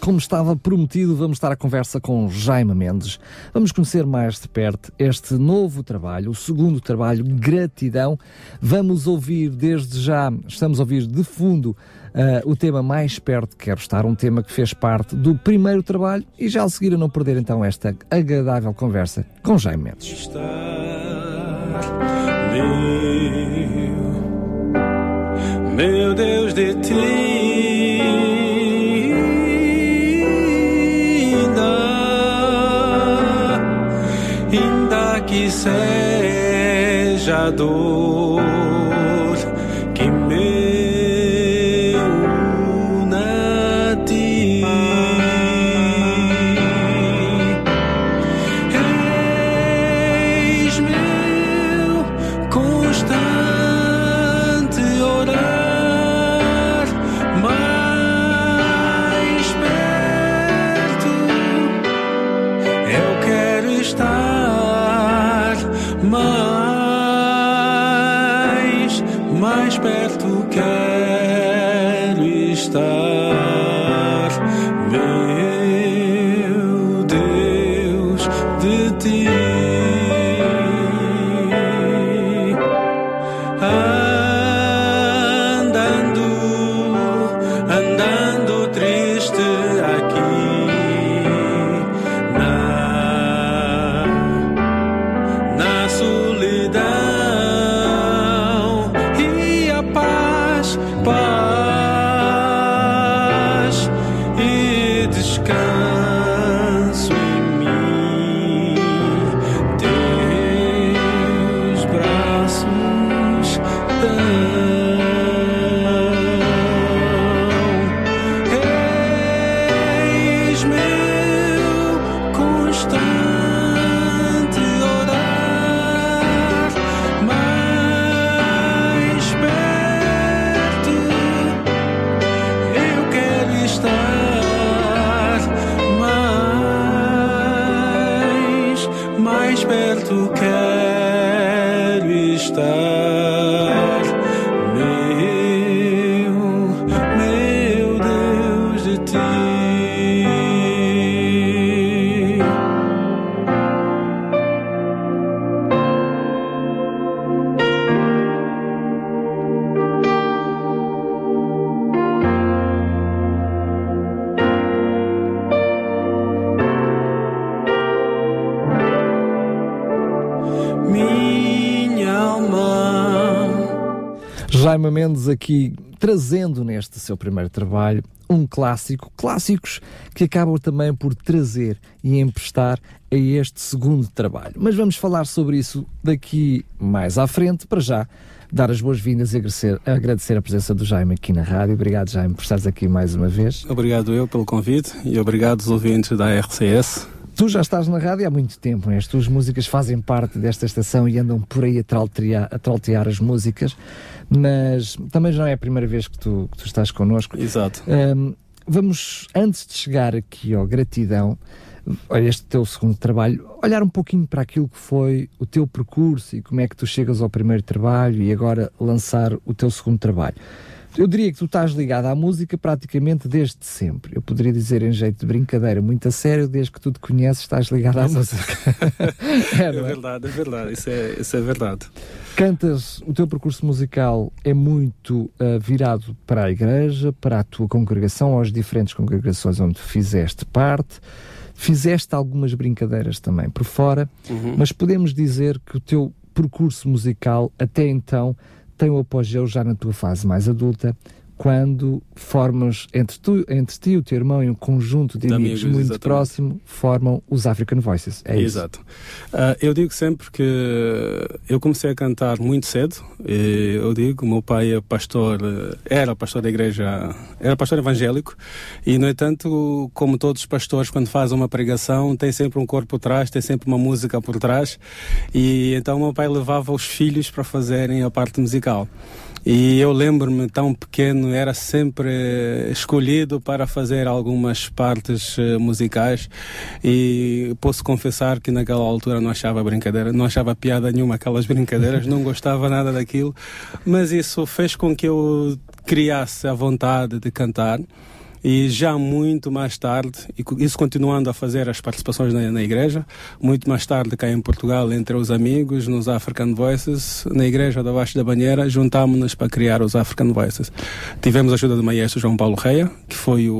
Como estava prometido, vamos estar à conversa com Jaime Mendes. Vamos conhecer mais de perto este novo trabalho, o segundo trabalho, Gratidão. Vamos ouvir desde já, estamos a ouvir de fundo uh, o tema Mais Perto Quero Estar, um tema que fez parte do primeiro trabalho e já a seguir a não perder então esta agradável conversa com Jaime Mendes. Meu, meu Deus de ti seja dor trazendo neste seu primeiro trabalho um clássico, clássicos que acabam também por trazer e emprestar a este segundo trabalho. Mas vamos falar sobre isso daqui mais à frente, para já dar as boas-vindas e agradecer, agradecer a presença do Jaime aqui na rádio. Obrigado, Jaime, por estares aqui mais uma vez. Obrigado eu pelo convite e obrigado aos ouvintes da RCS. Tu já estás na rádio há muito tempo, né? as tuas músicas fazem parte desta estação e andam por aí a traltear, a traltear as músicas, mas também não é a primeira vez que tu, que tu estás connosco. Exato. Um, vamos, antes de chegar aqui ao Gratidão, a este teu segundo trabalho, olhar um pouquinho para aquilo que foi o teu percurso e como é que tu chegas ao primeiro trabalho e agora lançar o teu segundo trabalho. Eu diria que tu estás ligado à música praticamente desde sempre. Eu poderia dizer em jeito de brincadeira, muito a sério, desde que tu te conheces, estás ligado à música. é, é verdade, é verdade, isso é, isso é verdade. Cantas, o teu percurso musical é muito uh, virado para a igreja, para a tua congregação, às diferentes congregações onde tu fizeste parte. Fizeste algumas brincadeiras também por fora, uhum. mas podemos dizer que o teu percurso musical até então tem o apogeu já na tua fase mais adulta, quando formas entre, tu, entre ti, o teu irmão e um conjunto de, de amigos, amigos, muito exatamente. próximo, formam os African Voices. É Exato. Uh, eu digo sempre que eu comecei a cantar muito cedo. eu digo, meu pai é pastor, era pastor da igreja, era pastor evangélico, e no entanto, como todos os pastores, quando fazem uma pregação, tem sempre um corpo por trás, tem sempre uma música por trás, e então meu pai levava os filhos para fazerem a parte musical. E eu lembro-me, tão pequeno, era sempre escolhido para fazer algumas partes uh, musicais. E posso confessar que naquela altura não achava brincadeira, não achava piada nenhuma aquelas brincadeiras, não gostava nada daquilo, mas isso fez com que eu criasse a vontade de cantar e já muito mais tarde, e isso continuando a fazer as participações na, na, igreja, muito mais tarde cá em Portugal, entre os amigos, nos African Voices, na igreja da Baixo da Banheira, juntámos-nos para criar os African Voices. Tivemos a ajuda do maestro João Paulo Reia, que foi o,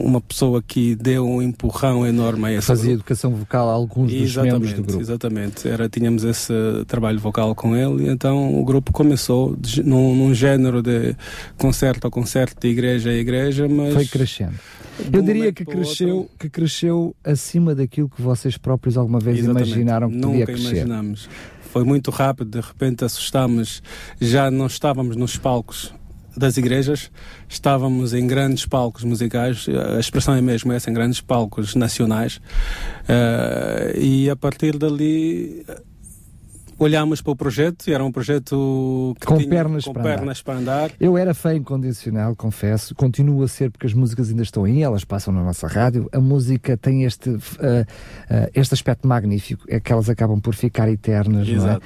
uma pessoa que deu um empurrão enorme a esse Fazia grupo. educação vocal a alguns dos exatamente, membros do grupo. Exatamente, Era, tínhamos esse trabalho vocal com ele, e então o grupo começou de, num, num género de concerto a concerto, de igreja a igreja, mas mas... Foi crescendo. Eu diria que cresceu, que cresceu acima daquilo que vocês próprios alguma vez Exatamente. imaginaram que Nunca podia crescer. imaginamos. Foi muito rápido, de repente assustámos, já não estávamos nos palcos das igrejas, estávamos em grandes palcos musicais, a expressão é mesmo essa, em grandes palcos nacionais, uh, e a partir dali olhámos para o projeto e era um projeto com, tinha, pernas, com para pernas para andar. Eu era fã incondicional, confesso, continuo a ser porque as músicas ainda estão aí, elas passam na nossa rádio. A música tem este, uh, uh, este aspecto magnífico, é que elas acabam por ficar eternas, Exato. não é?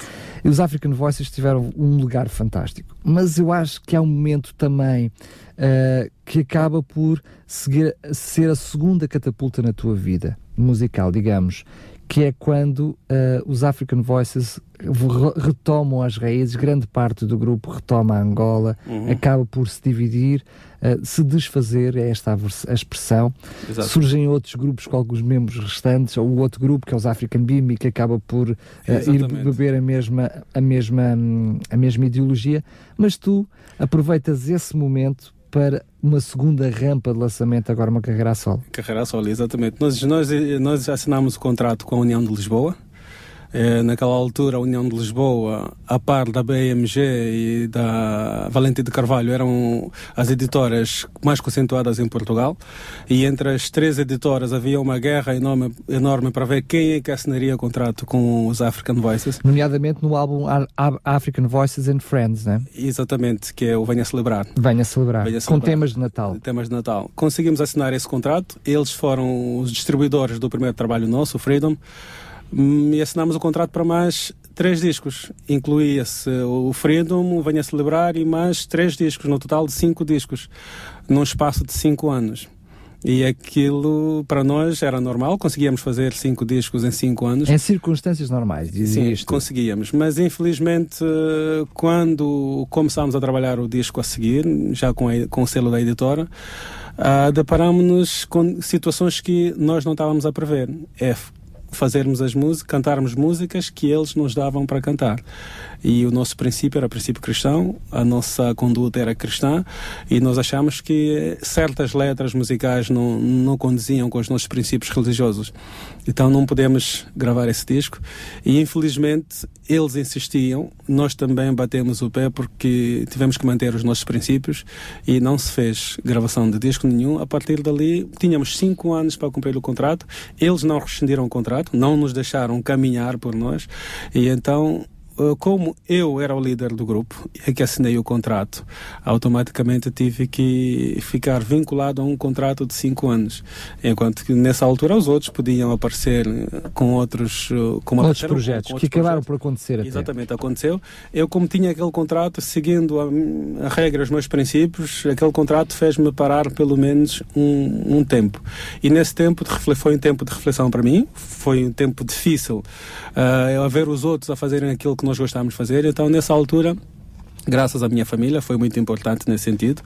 E os African Voices tiveram um lugar fantástico. Mas eu acho que há um momento também uh, que acaba por seguir, ser a segunda catapulta na tua vida musical, digamos que é quando uh, os African Voices retomam as raízes, grande parte do grupo retoma a Angola, uhum. acaba por se dividir, uh, se desfazer, é esta a, expressão. Exato. Surgem outros grupos com alguns membros restantes, ou o outro grupo que é os African Bimbi, que acaba por uh, ir beber a mesma, a, mesma, a mesma ideologia, mas tu aproveitas esse momento para uma segunda rampa de lançamento, agora uma carreira a solo. Carreira a solo, exatamente. Nós, nós, nós assinámos o contrato com a União de Lisboa, é, naquela altura, a União de Lisboa, a par da BMG e da Valente de Carvalho, eram as editoras mais concentradas em Portugal. E entre as três editoras havia uma guerra enorme, enorme para ver quem é que assinaria contrato com os African Voices. Nomeadamente no álbum African Voices and Friends, né? Exatamente, que é o Venha Celebrar. Venha Celebrar. Venha celebrar. Com temas de Natal. Temas de Natal. Conseguimos assinar esse contrato. Eles foram os distribuidores do primeiro trabalho nosso, o Freedom e assinámos o contrato para mais três discos. Incluía-se o Freedom, o Venha Celebrar e mais três discos, no total de cinco discos, num espaço de cinco anos. E aquilo para nós era normal, conseguíamos fazer cinco discos em cinco anos. Em circunstâncias normais, Sim, isto. conseguíamos. Mas infelizmente, quando começámos a trabalhar o disco a seguir, já com, a, com o selo da editora, uh, deparámos-nos com situações que nós não estávamos a prever. É fazermos as músicas, cantarmos músicas que eles nos davam para cantar. E o nosso princípio era princípio cristão, a nossa conduta era cristã e nós achamos que certas letras musicais não, não condiziam com os nossos princípios religiosos. Então não podemos gravar esse disco e infelizmente eles insistiam, nós também batemos o pé porque tivemos que manter os nossos princípios e não se fez gravação de disco nenhum. A partir dali tínhamos cinco anos para cumprir o contrato, eles não rescindiram o contrato, não nos deixaram caminhar por nós e então como eu era o líder do grupo e que assinei o contrato, automaticamente tive que ficar vinculado a um contrato de cinco anos, enquanto que nessa altura os outros podiam aparecer eh, com outros, eh, com outros projetos com, outros que acabaram por acontecer. Até. Exatamente, aconteceu. Eu como tinha aquele contrato, seguindo a, a regra, os meus princípios, aquele contrato fez-me parar pelo menos um, um tempo. E nesse tempo foi um tempo de reflexão para mim, foi um tempo difícil uh, a ver os outros a fazerem aquilo que nós gostávamos de fazer. Então, nessa altura, graças à minha família, foi muito importante nesse sentido.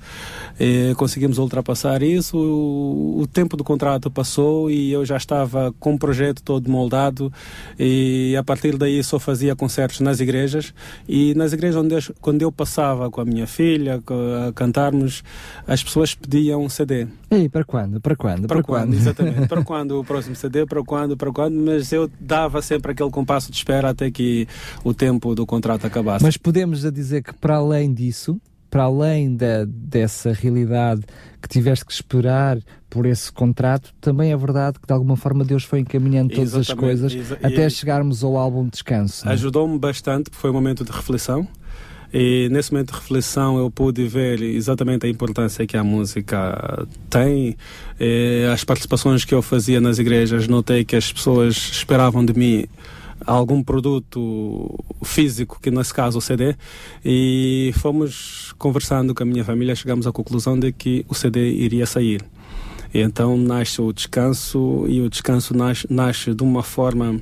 E conseguimos ultrapassar isso, o, o, tempo do contrato passou e eu já estava com o projeto todo moldado e a partir daí só fazia concertos nas igrejas e nas igrejas onde eu, quando eu passava com a minha filha a cantarmos, as pessoas pediam um CD. E para quando? Para quando? Para, para quando? quando? Exatamente. para quando o próximo CD? Para quando? Para quando? Mas eu dava sempre aquele compasso de espera até que o tempo do contrato acabasse. Mas podemos dizer que para além disso, para além da, dessa realidade que tiveste que esperar por esse contrato, também é verdade que de alguma forma Deus foi encaminhando todas Exatamente. as coisas até chegarmos ao álbum Descanso. É? Ajudou-me bastante, foi um momento de reflexão. E nesse momento de reflexão eu pude ver exatamente a importância que a música tem. E as participações que eu fazia nas igrejas, notei que as pessoas esperavam de mim algum produto físico, que nesse caso o CD, e fomos conversando com a minha família, chegamos à conclusão de que o CD iria sair. E então nasce o descanso e o descanso nasce, nasce de uma forma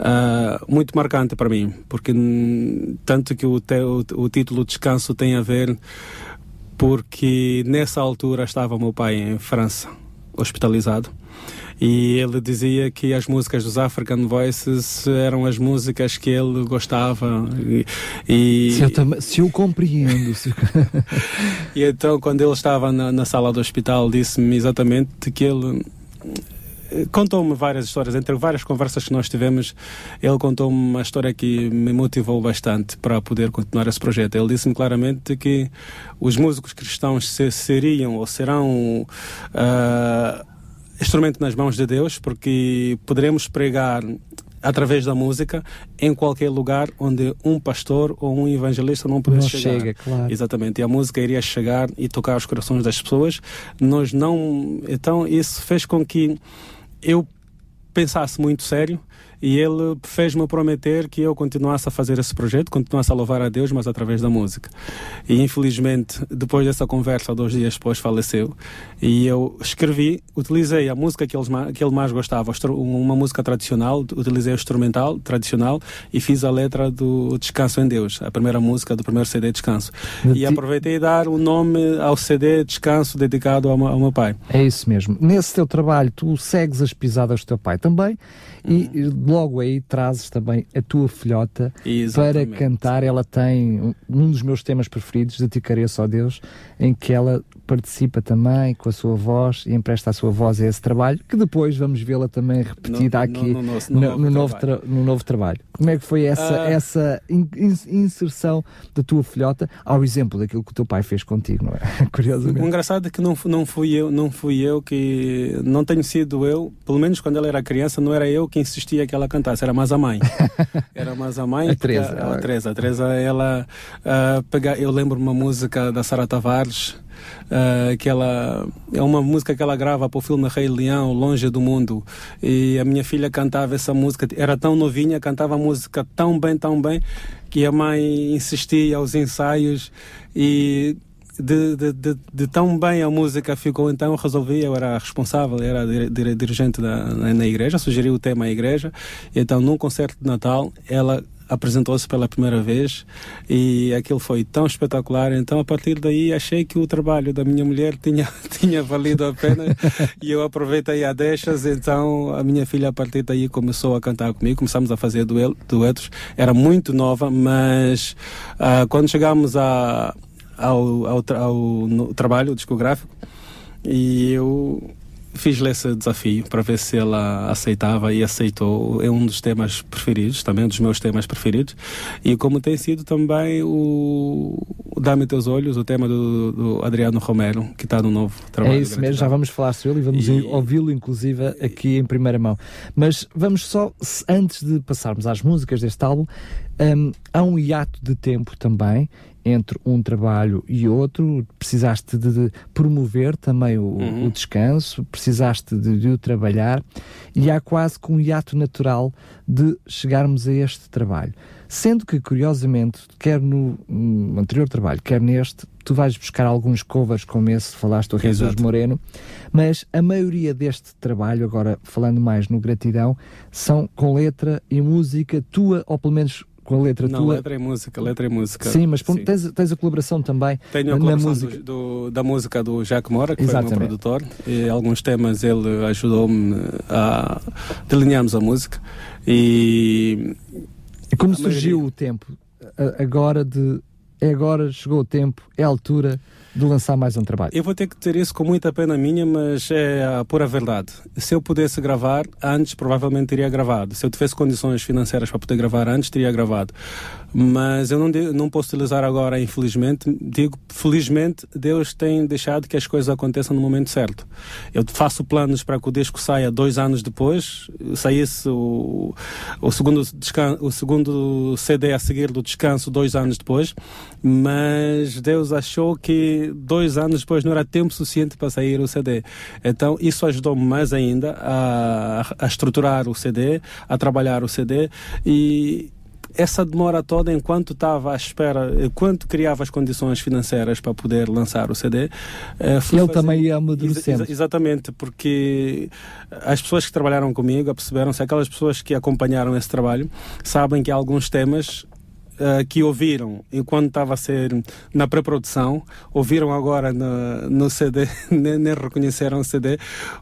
uh, muito marcante para mim, porque tanto que o, te, o, o título Descanso tem a ver porque nessa altura estava meu pai em França, hospitalizado e ele dizia que as músicas dos African Voices eram as músicas que ele gostava e, e se, eu tam, se eu compreendo se... e então quando ele estava na, na sala do hospital disse-me exatamente que ele contou-me várias histórias, entre várias conversas que nós tivemos, ele contou-me uma história que me motivou bastante para poder continuar esse projeto. Ele disse-me claramente que os músicos cristãos seriam ou serão uh, instrumento nas mãos de Deus, porque poderemos pregar através da música em qualquer lugar onde um pastor ou um evangelista não pudesse chegar. Chega, claro. Exatamente. E a música iria chegar e tocar os corações das pessoas. Nós não. Então, isso fez com que eu pensasse muito sério e ele fez-me prometer que eu continuasse a fazer esse projeto, continuasse a louvar a Deus, mas através da música. E infelizmente, depois dessa conversa, dois dias depois, faleceu. E eu escrevi, utilizei a música que ele, que ele mais gostava, uma música tradicional, utilizei o instrumental tradicional e fiz a letra do Descanso em Deus, a primeira música do primeiro CD Descanso. E aproveitei dar o nome ao CD Descanso dedicado ao, ao meu pai. É isso mesmo. Nesse teu trabalho, tu segues as pisadas do teu pai também e logo aí trazes também a tua filhota Exatamente. para cantar. Ela tem um dos meus temas preferidos, de Careço, ó Deus, em que ela participa também com a sua voz e empresta a sua voz a esse trabalho, que depois vamos vê-la também repetida no, aqui no, no, no, novo, novo no, novo trabalho. Como é que foi essa, uh... essa in, inserção da tua filhota ao exemplo daquilo que o teu pai fez contigo, não é? Curiosamente. O engraçado é que não, não fui eu, não fui eu que não tenho sido eu, pelo menos quando ela era criança, não era eu que insistia que ela cantasse, era mais a mãe. era mais a mãe. a Teresa. A, a Teresa, a Teresa, ela uh, pega, eu lembro uma música da Sara Tavares Uh, que ela é uma música que ela grava para o filme Rei Leão, Longe do Mundo. E a minha filha cantava essa música, era tão novinha, cantava a música tão bem, tão bem, que a mãe insistia aos ensaios e de, de, de, de, tão bem a música ficou, então eu resolvi, eu era responsável, era dirigente da, na igreja, sugeri o tema à igreja, então num concerto de Natal ela apresentou-se pela primeira vez e aquilo foi tão espetacular. Então, a partir daí, achei que o trabalho da minha mulher tinha, tinha valido a pena e eu aproveitei a deixas. Então, a minha filha, a partir daí, começou a cantar comigo. Começamos a fazer duetos. Era muito nova, mas uh, quando chegámos a, ao, ao, ao, trabalho discográfico, e eu fiz-lhe esse desafio para ver se ela aceitava e aceitou. É um dos temas preferidos, também um dos meus temas preferidos. E como tem sido também o, Dá-me Teus Olhos, o tema do, do Adriano Romero, que está no novo trabalho. É isso mesmo, já vamos falar sobre ele e vamos e... ouvi-lo, inclusive, aqui em primeira mão. Mas vamos só, antes de passarmos às músicas deste álbum, um, há um hiato de tempo também entre um trabalho e outro, precisaste de, promover também o, uhum. o, descanso, precisaste de, de o trabalhar e há quase que um hiato natural de chegarmos a este trabalho. Sendo que, curiosamente, quer no, no, anterior trabalho, quer neste, tu vais buscar alguns covers como esse, falaste o Jesus Moreno, mas a maioria deste trabalho, agora falando mais no Gratidão, são com letra e música tua, ou pelo menos com a letra Não, tua. letra e música, letra e música. Sim, mas pronto, Tens, tens a colaboração também Tenho a colaboração música. do, do- da música do Jacques Mora, que foi o Exatamente. meu produtor, e alguns temas ele ajudou-me a delinearmos a música. E E como surgiu maioria. o tempo? Agora de. É agora, chegou o tempo, é a altura de lançar mais um trabalho. eu vou ter que dizer isso com muita pena minha, mas é a pura verdade. Se eu pudesse gravar antes, provavelmente teria gravado. Se eu tivesse condições financeiras para poder gravar antes, teria gravado. Mas eu não, não posso utilizar agora, infelizmente. Digo, felizmente, Deus tem deixado que as coisas aconteçam no momento certo. Eu faço planos para que o disco saia dois anos depois, saísse o, o, segundo, o segundo CD a seguir do descanso dois anos depois, mas Deus achou que dois anos depois não era tempo suficiente para sair o CD. Então isso ajudou-me mais ainda a, a estruturar o CD, a trabalhar o CD e essa demora toda enquanto estava à espera, enquanto criava as condições financeiras para poder lançar o CD, eh, Ele fazer- também ia amadurecendo. exa- exatamente, porque as pessoas que trabalharam comigo perceberam-se, aquelas pessoas que acompanharam esse trabalho, sabem que há alguns temas eh, que ouviram enquanto estava a ser na pré-produção, ouviram agora no, no CD, nem, nem reconheceram o CD,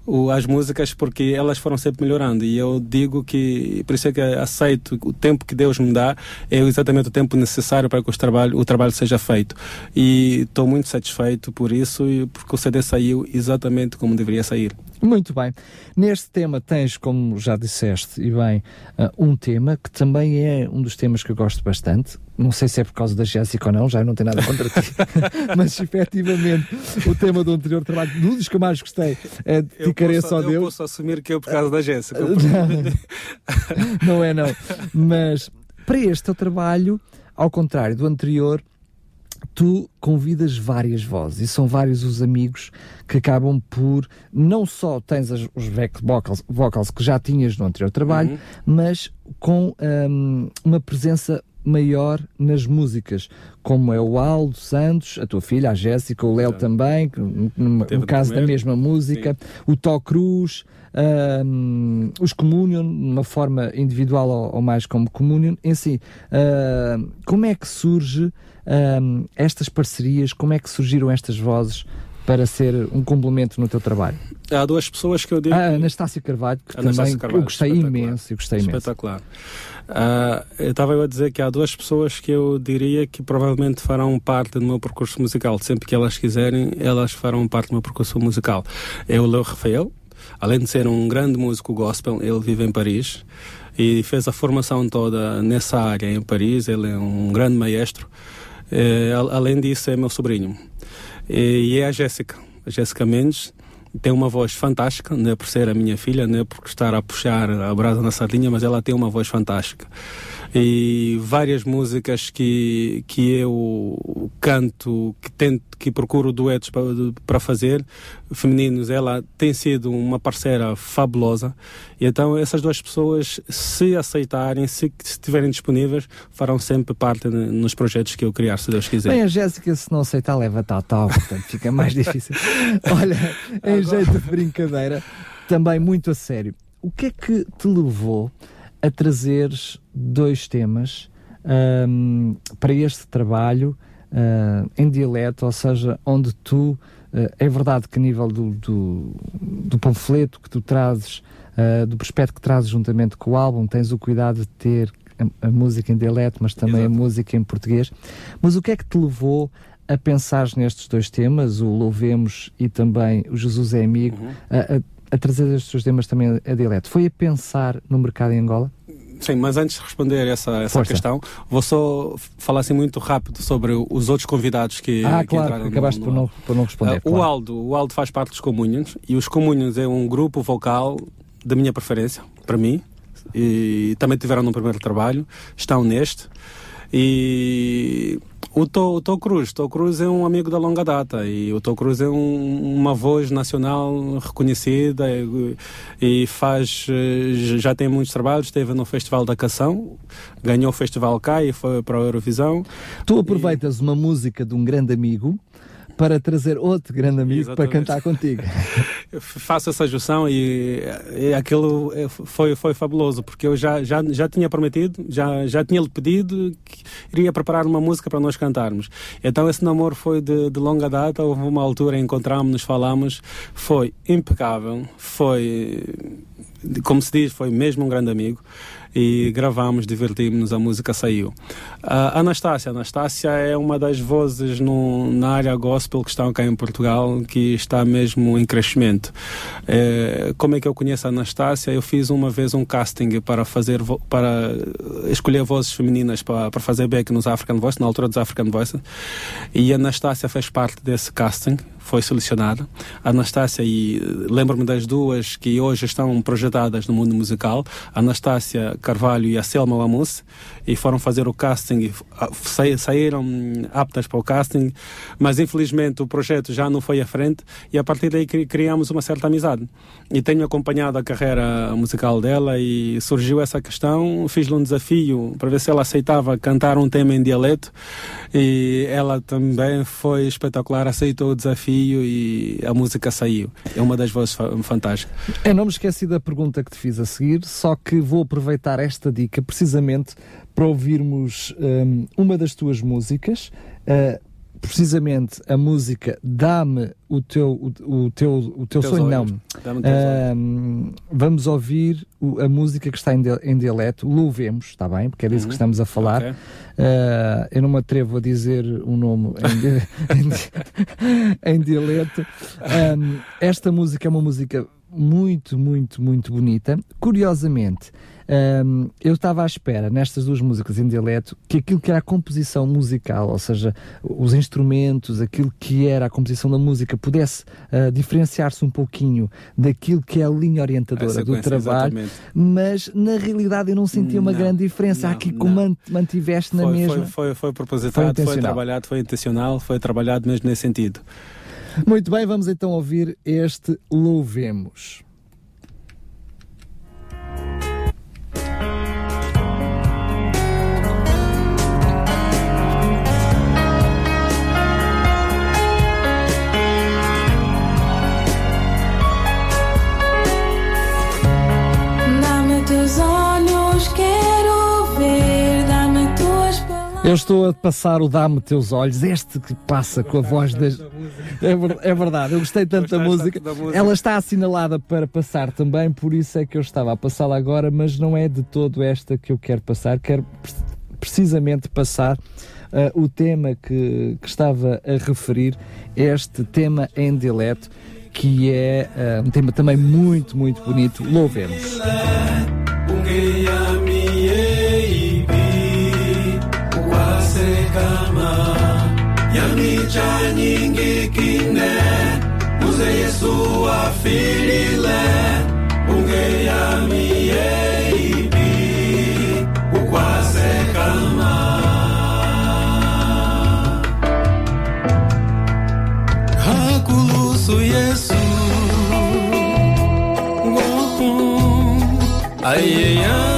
o- as músicas, porque elas foram sempre melhorando. E eu digo que, por isso é que aceito o tempo que Deus me dá, é exatamente o tempo necessário para que os trabalho, o trabalho seja feito. E estou muito satisfeito por isso, porque o CD saiu exatamente como deveria sair. Muito bem. Neste tema tens, como já disseste, e bem, ah, um tema que também é um dos temas que eu gosto bastante. Não sei se é por causa da Jéssica ou não, já não tenho nada contra ti. Mas efetivamente, o tema do anterior trabalho, um dos que eu mais gostei, é Eu Ficarei posso, só eu Deus. posso assumir que é por causa da Jéssica. não é não. Mas para este teu trabalho, ao contrário do anterior, tu convidas várias vozes e são vários os amigos que acabam por não só tens as- os back vocals, vocals que já tinhas no anterior trabalho, Uhum. mas com hum, uma presença maior nas músicas, como é o Aldo Santos, a tua filha, a Jéssica, o Léo também, no, no caso da mesma música, o Tó Cruz, hum, os Communion, de uma forma individual ou, ou mais como Communion, em si, hum, como é que surge hum, estas parcerias, como é que surgiram estas vozes para ser um complemento no teu trabalho? Há duas pessoas que eu digo. A Anastácia Carvalho, que Anastácia também Carvalho, eu gostei espetacular. imenso, eu gostei imenso. Espetacular. Ah, eu estava a dizer que há duas pessoas que eu diria que provavelmente farão parte do meu percurso musical. Sempre que elas quiserem, elas farão parte do meu percurso musical. É o Leo Rafael, além de ser um grande músico gospel, ele vive em Paris e fez a formação toda nessa área em Paris. Ele é um grande maestro. Eh, al- além disso, é meu sobrinho. E, é a Jéssica, a Jéssica Mendes. Tem uma voz fantástica, não é por ser a minha filha, não é por estar a puxar a brasa na sardinha, mas ela tem uma voz fantástica. E várias músicas que, que eu canto, que tento, que procuro duetos para, fazer, femininos, ela tem sido uma parceira fabulosa. E então essas duas pessoas, se aceitarem, se estiverem disponíveis, farão sempre parte nos projetos que eu criar, se Deus quiser. Bem, a Jéssica, se não aceitar, leva tal, tal, portanto fica mais difícil. Olha, em jeito de brincadeira, também muito a sério, o que é que te levou a trazeres dois temas ahm, para este trabalho ah, em dialeto, ou seja, onde tu, ah, é verdade que a nível do, do, do panfleto que tu trazes, ah, do prospecto que trazes juntamente com o álbum, tens o cuidado de ter a, a música em dialeto, mas também Exato. a música em português. Mas o que é que te levou a pensar nestes dois temas, o Louvemos e também o Jesus é Amigo, Uhum. a, a- a trazer estes dois temas também a dialeto? Foi a pensar no mercado em Angola? Sim, mas antes de responder essa, essa Força. questão, vou só falar assim muito rápido sobre os outros convidados que, ah, que claro, entraram no- acabaste no por, não, por não responder. O claro. Aldo, o Aldo faz parte dos Comunions e os Comunions é um grupo vocal da minha preferência, para mim. E também tiveram no primeiro trabalho, estão neste. E o Tô, o Tô Cruz, Tô Cruz é um amigo da longa data e o Tô Cruz é um- uma voz nacional reconhecida e, e faz eh, já tem muitos trabalhos, esteve no Festival da Canção, ganhou o Festival cá e foi para a Eurovisão. Tu aproveitas uma música de um grande amigo para trazer outro grande amigo para Exatamente. cantar contigo. faço essa junção e, e aquilo foi, foi fabuloso, porque eu já, já, já tinha prometido, já, já tinha lhe pedido que iria preparar uma música para nós cantarmos. Então esse namoro foi de, de longa data, houve uma altura encontramos-nos, falamos, foi impecável, foi, como se diz, foi mesmo um grande amigo e gravamos, divertimos-nos, a música saiu. A Anastácia, Anastácia é uma das vozes no, na área gospel que estão cá em Portugal, que está mesmo em crescimento. É, como é que eu conheço a Anastácia? Eu fiz uma vez um casting para fazer, para escolher vozes femininas para, para fazer back nos African Voice, na altura dos African Voices, e a Anastácia fez parte desse casting foi selecionada. A Anastácia, e lembro-me das duas que hoje estão projetadas no mundo musical, a Anastácia Carvalho e a Selma Lamus, e foram fazer o casting, saíram aptas para o casting, mas infelizmente o projeto já não foi à frente e a partir daí criamos uma certa amizade. E tenho acompanhado a carreira musical dela e surgiu essa questão, fiz-lhe um desafio para ver se ela aceitava cantar um tema em dialeto e ela também foi espetacular, aceitou o desafio e a música saiu. É uma das vozes fantásticas. Eu não me esqueci da pergunta que te fiz a seguir, só que vou aproveitar esta dica precisamente para ouvirmos um, uma das tuas músicas. Uh, precisamente a música Dá-me o teu, o, o teu, o teu sonho, não. Uh, vamos ouvir o, a música que está em, de, em dialeto, Louvemos, está bem? Porque é disso uhum. que estamos a falar. Okay. Uh, eu não me atrevo a dizer o um nome em, em, em dialeto. Um, esta música é uma música muito, muito, muito bonita. Curiosamente, um, eu estava à espera, nestas duas músicas em dialeto, que aquilo que era a composição musical, ou seja, os instrumentos, aquilo que era a composição da música, pudesse uh, diferenciar-se um pouquinho daquilo que é a linha orientadora do trabalho, exatamente. mas na realidade eu não senti uma grande diferença. Não, Aqui como mantiveste na mesma. Foi, foi, foi propositado, foi, foi trabalhado, foi intencional, foi trabalhado mesmo nesse sentido. Muito bem, vamos então ouvir este Louvemos. Eu estou a passar o Dá-me Teus Olhos, este que passa com a voz das. É, é verdade, eu gostei tanto da música. da música. Ela está assinalada para passar também, por isso é que eu estava a passá-la agora, mas não é de todo esta que eu quero passar. Quero precisamente passar uh, o tema que, que estava a referir, este tema em dialeto, que é uh, um tema também muito, muito bonito. Louvemos. yamicha nyingi kine. Muze yesu afirile unge yami yeibi yamiyeibi ukwasekama hakulusu yesu. Ngoku ayeya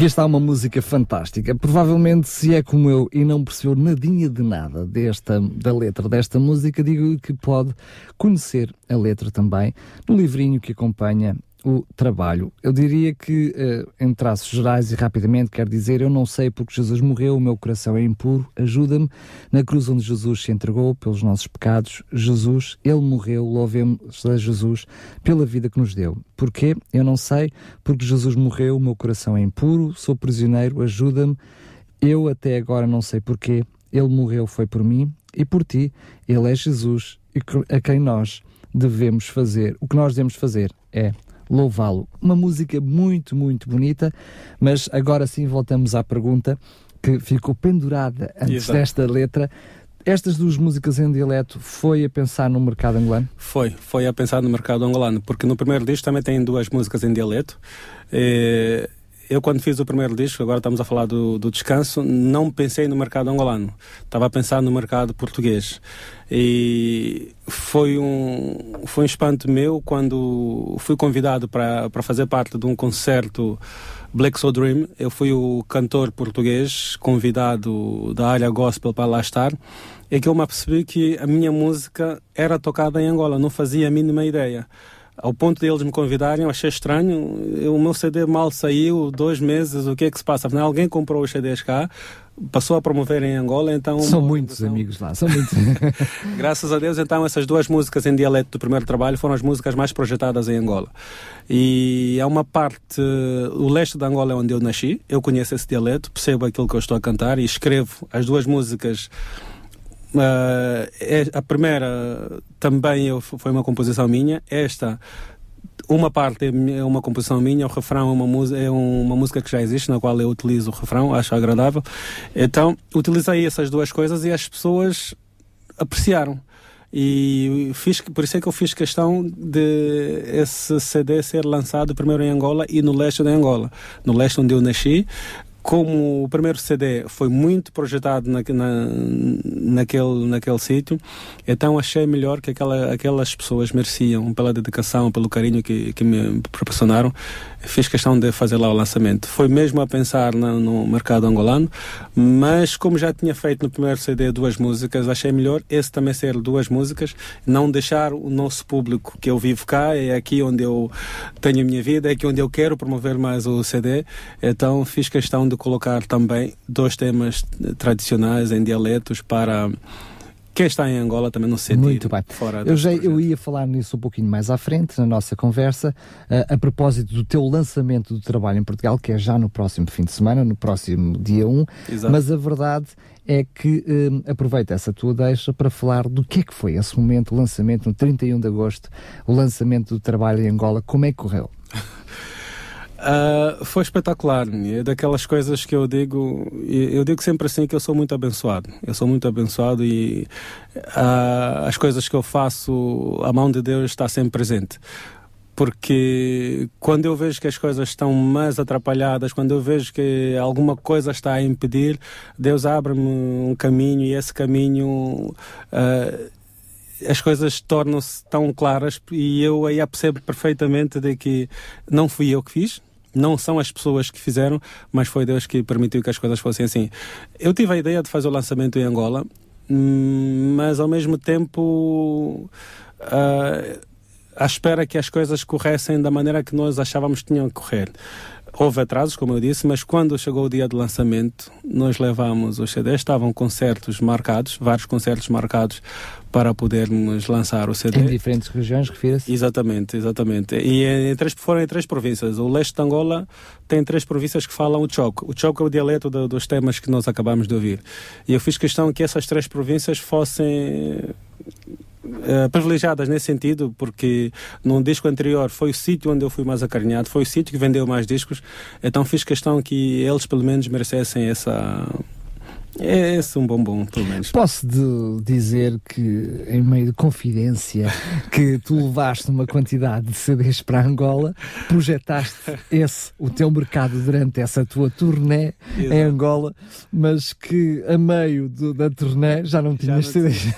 Aqui está uma música fantástica. Provavelmente, se é como eu e não percebeu nadinha de nada desta, da letra desta música, digo que pode conhecer a letra também no livrinho que acompanha o trabalho. Eu diria que, uh, em traços gerais e rapidamente, quer dizer: Eu não sei porque Jesus morreu, o meu coração é impuro, ajuda-me. Na cruz onde Jesus se entregou pelos nossos pecados, Jesus, Ele morreu, louvemos a Jesus pela vida que nos deu. Porquê? Eu não sei, porque Jesus morreu, o meu coração é impuro, sou prisioneiro, ajuda-me. Eu até agora não sei porquê, Ele morreu, foi por mim e por ti. Ele é Jesus a quem nós devemos fazer, o que nós devemos fazer é louvá-lo. Uma música muito, muito bonita, mas agora sim voltamos à pergunta que ficou pendurada antes Exato. desta letra. Estas duas músicas em dialeto foi a pensar no mercado angolano? Foi, foi a pensar no mercado angolano, porque no primeiro disco também tem duas músicas em dialeto. E eu quando fiz o primeiro disco, agora estamos a falar do, do descanso, não pensei no mercado angolano, estava a pensar no mercado português. E foi um, foi um espanto meu quando fui convidado para, fazer parte de um concerto Black Soul Dream. Eu fui o cantor português convidado da área gospel para lá estar. É que eu me apercebi que a minha música era tocada em Angola, não fazia a mínima ideia ao ponto de eles me convidarem, eu achei estranho. O meu CD mal saiu, dois meses, o que é que se passa? Afinal, alguém comprou os CDs cá, passou a promover em Angola, então... São muitos amigos lá, são muitos. Graças a Deus, então, essas duas músicas em dialeto do primeiro trabalho foram as músicas mais projetadas em Angola. E é uma parte... O leste da Angola é onde eu nasci, eu conheço esse dialeto, percebo aquilo que eu estou a cantar e escrevo as duas músicas Uh, a primeira também eu, foi uma composição minha. Esta, uma parte é, é uma composição minha, o refrão é uma, é uma música que já existe, na qual eu utilizo o refrão, acho agradável. Então, utilizei essas duas coisas e as pessoas apreciaram. E fiz, por isso é que eu fiz questão de esse CD ser lançado primeiro em Angola e no leste de Angola. No leste onde eu nasci, como o primeiro CD foi muito projetado na, na, naquele, naquele sítio, então achei melhor que aquela, aquelas pessoas mereciam pela dedicação, pelo carinho que, que me proporcionaram. Fiz questão de fazer lá o lançamento. Foi mesmo a pensar na, no mercado angolano, mas como já tinha feito no primeiro CD duas músicas, achei melhor esse também ser duas músicas, não deixar o nosso público que eu vivo cá, é aqui onde eu tenho a minha vida, é aqui onde eu quero promover mais o CD. Então fiz questão de colocar também dois temas tradicionais em dialetos para quem está em Angola também não se sentir Muito bem. fora eu, já, eu ia falar nisso um pouquinho mais à frente, na nossa conversa, uh, a propósito do teu lançamento do trabalho em Portugal, que é já no próximo fim de semana, no próximo dia 1, Exato. mas a verdade é que uh, aproveita essa tua deixa para falar do que é que foi esse momento, o lançamento no 31 de agosto, o lançamento do trabalho em Angola, como é que correu? Uh, foi espetacular, é daquelas coisas que eu digo, eu digo sempre assim que eu sou muito abençoado. Eu sou muito abençoado e uh, as coisas que eu faço, a mão de Deus está sempre presente. Porque quando eu vejo que as coisas estão mais atrapalhadas, quando eu vejo que alguma coisa está a impedir, Deus abre-me um caminho e esse caminho. Uh, as coisas tornam-se tão claras e eu aí percebo perfeitamente de que não fui eu que fiz, não são as pessoas que fizeram, mas foi Deus que permitiu que as coisas fossem assim. Eu tive a ideia de fazer o lançamento em Angola, hum, mas ao mesmo tempo uh, à espera que as coisas corressem da maneira que nós achávamos que tinham que correr. Houve atrasos, como eu disse, mas quando chegou o dia do lançamento, nós levamos os CDs, estavam concertos marcados, vários concertos marcados para podermos lançar o CD. Em diferentes regiões, refira-se? Exatamente, exatamente. E em três, foram em três províncias. O leste de Angola tem três províncias que falam o choco. O choco é o dialeto do, dos temas que nós acabamos de ouvir. E eu fiz questão que essas três províncias fossem Uh, privilegiadas nesse sentido, porque num disco anterior foi o sítio onde eu fui mais acarinhado, foi o sítio que vendeu mais discos, então fiz questão que eles pelo menos merecessem essa é esse um bombom, pelo menos. Posso dizer que, em meio de confidência, que tu levaste uma quantidade de CDs para Angola, projetaste esse, o teu mercado durante essa tua turnê Exato. em Angola, mas que a meio do, da turnê já não tinhas já não CDs.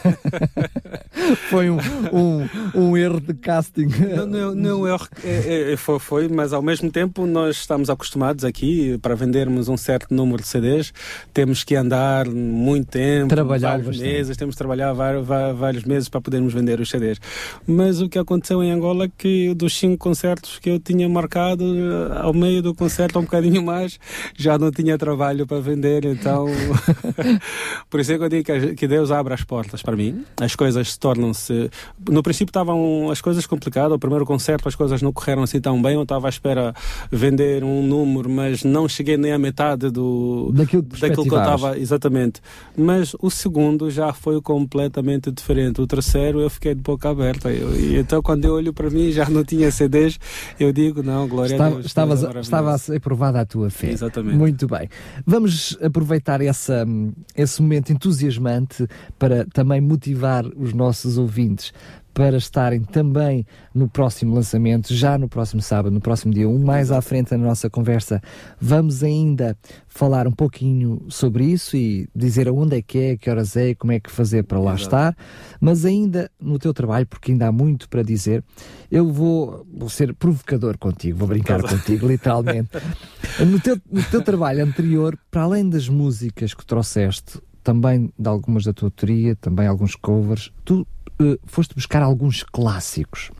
foi um, um, um, erro de casting. Não, não, não erro, é, é, foi, foi, mas ao mesmo tempo nós estamos acostumados aqui para vendermos um certo número de CDs, temos que andar muito tempo, trabalhar vários bastante. meses, temos que trabalhar vários, vários meses para podermos vender os CDs. Mas o que aconteceu em Angola é que dos cinco concertos que eu tinha marcado, ao meio do concerto, um bocadinho mais, já não tinha trabalho para vender, então por isso é que eu digo que, Deus abre as portas para mim, as coisas se tornam-se. No princípio estavam as coisas complicadas, o primeiro concerto as coisas não correram assim tão bem, eu estava à espera vender um número, mas não cheguei nem à metade do, daquilo que, daquilo que eu estava, exatamente. Mas o segundo já foi completamente diferente, o terceiro eu fiquei de boca aberta, eu, e então quando eu olho para mim já não tinha CDs, eu digo, não, glória estava, a Deus. Estavas, estava a ser provada a tua fé. Exatamente. Muito bem. Vamos aproveitar essa, esse momento entusiasmante para também motivar os nossos ouvintes para estarem também no próximo lançamento, já no próximo sábado, no próximo dia 1, mais à frente na nossa conversa, vamos ainda falar um pouquinho sobre isso e dizer aonde é que é, que horas é, como é que fazer para lá Exato. estar, mas ainda no teu trabalho, porque ainda há muito para dizer, eu vou, vou ser provocador contigo, vou brincar contigo, literalmente. No teu, no teu trabalho anterior, para além das músicas que trouxeste, também de algumas da tua autoria, também alguns covers, tu foste buscar alguns clássicos.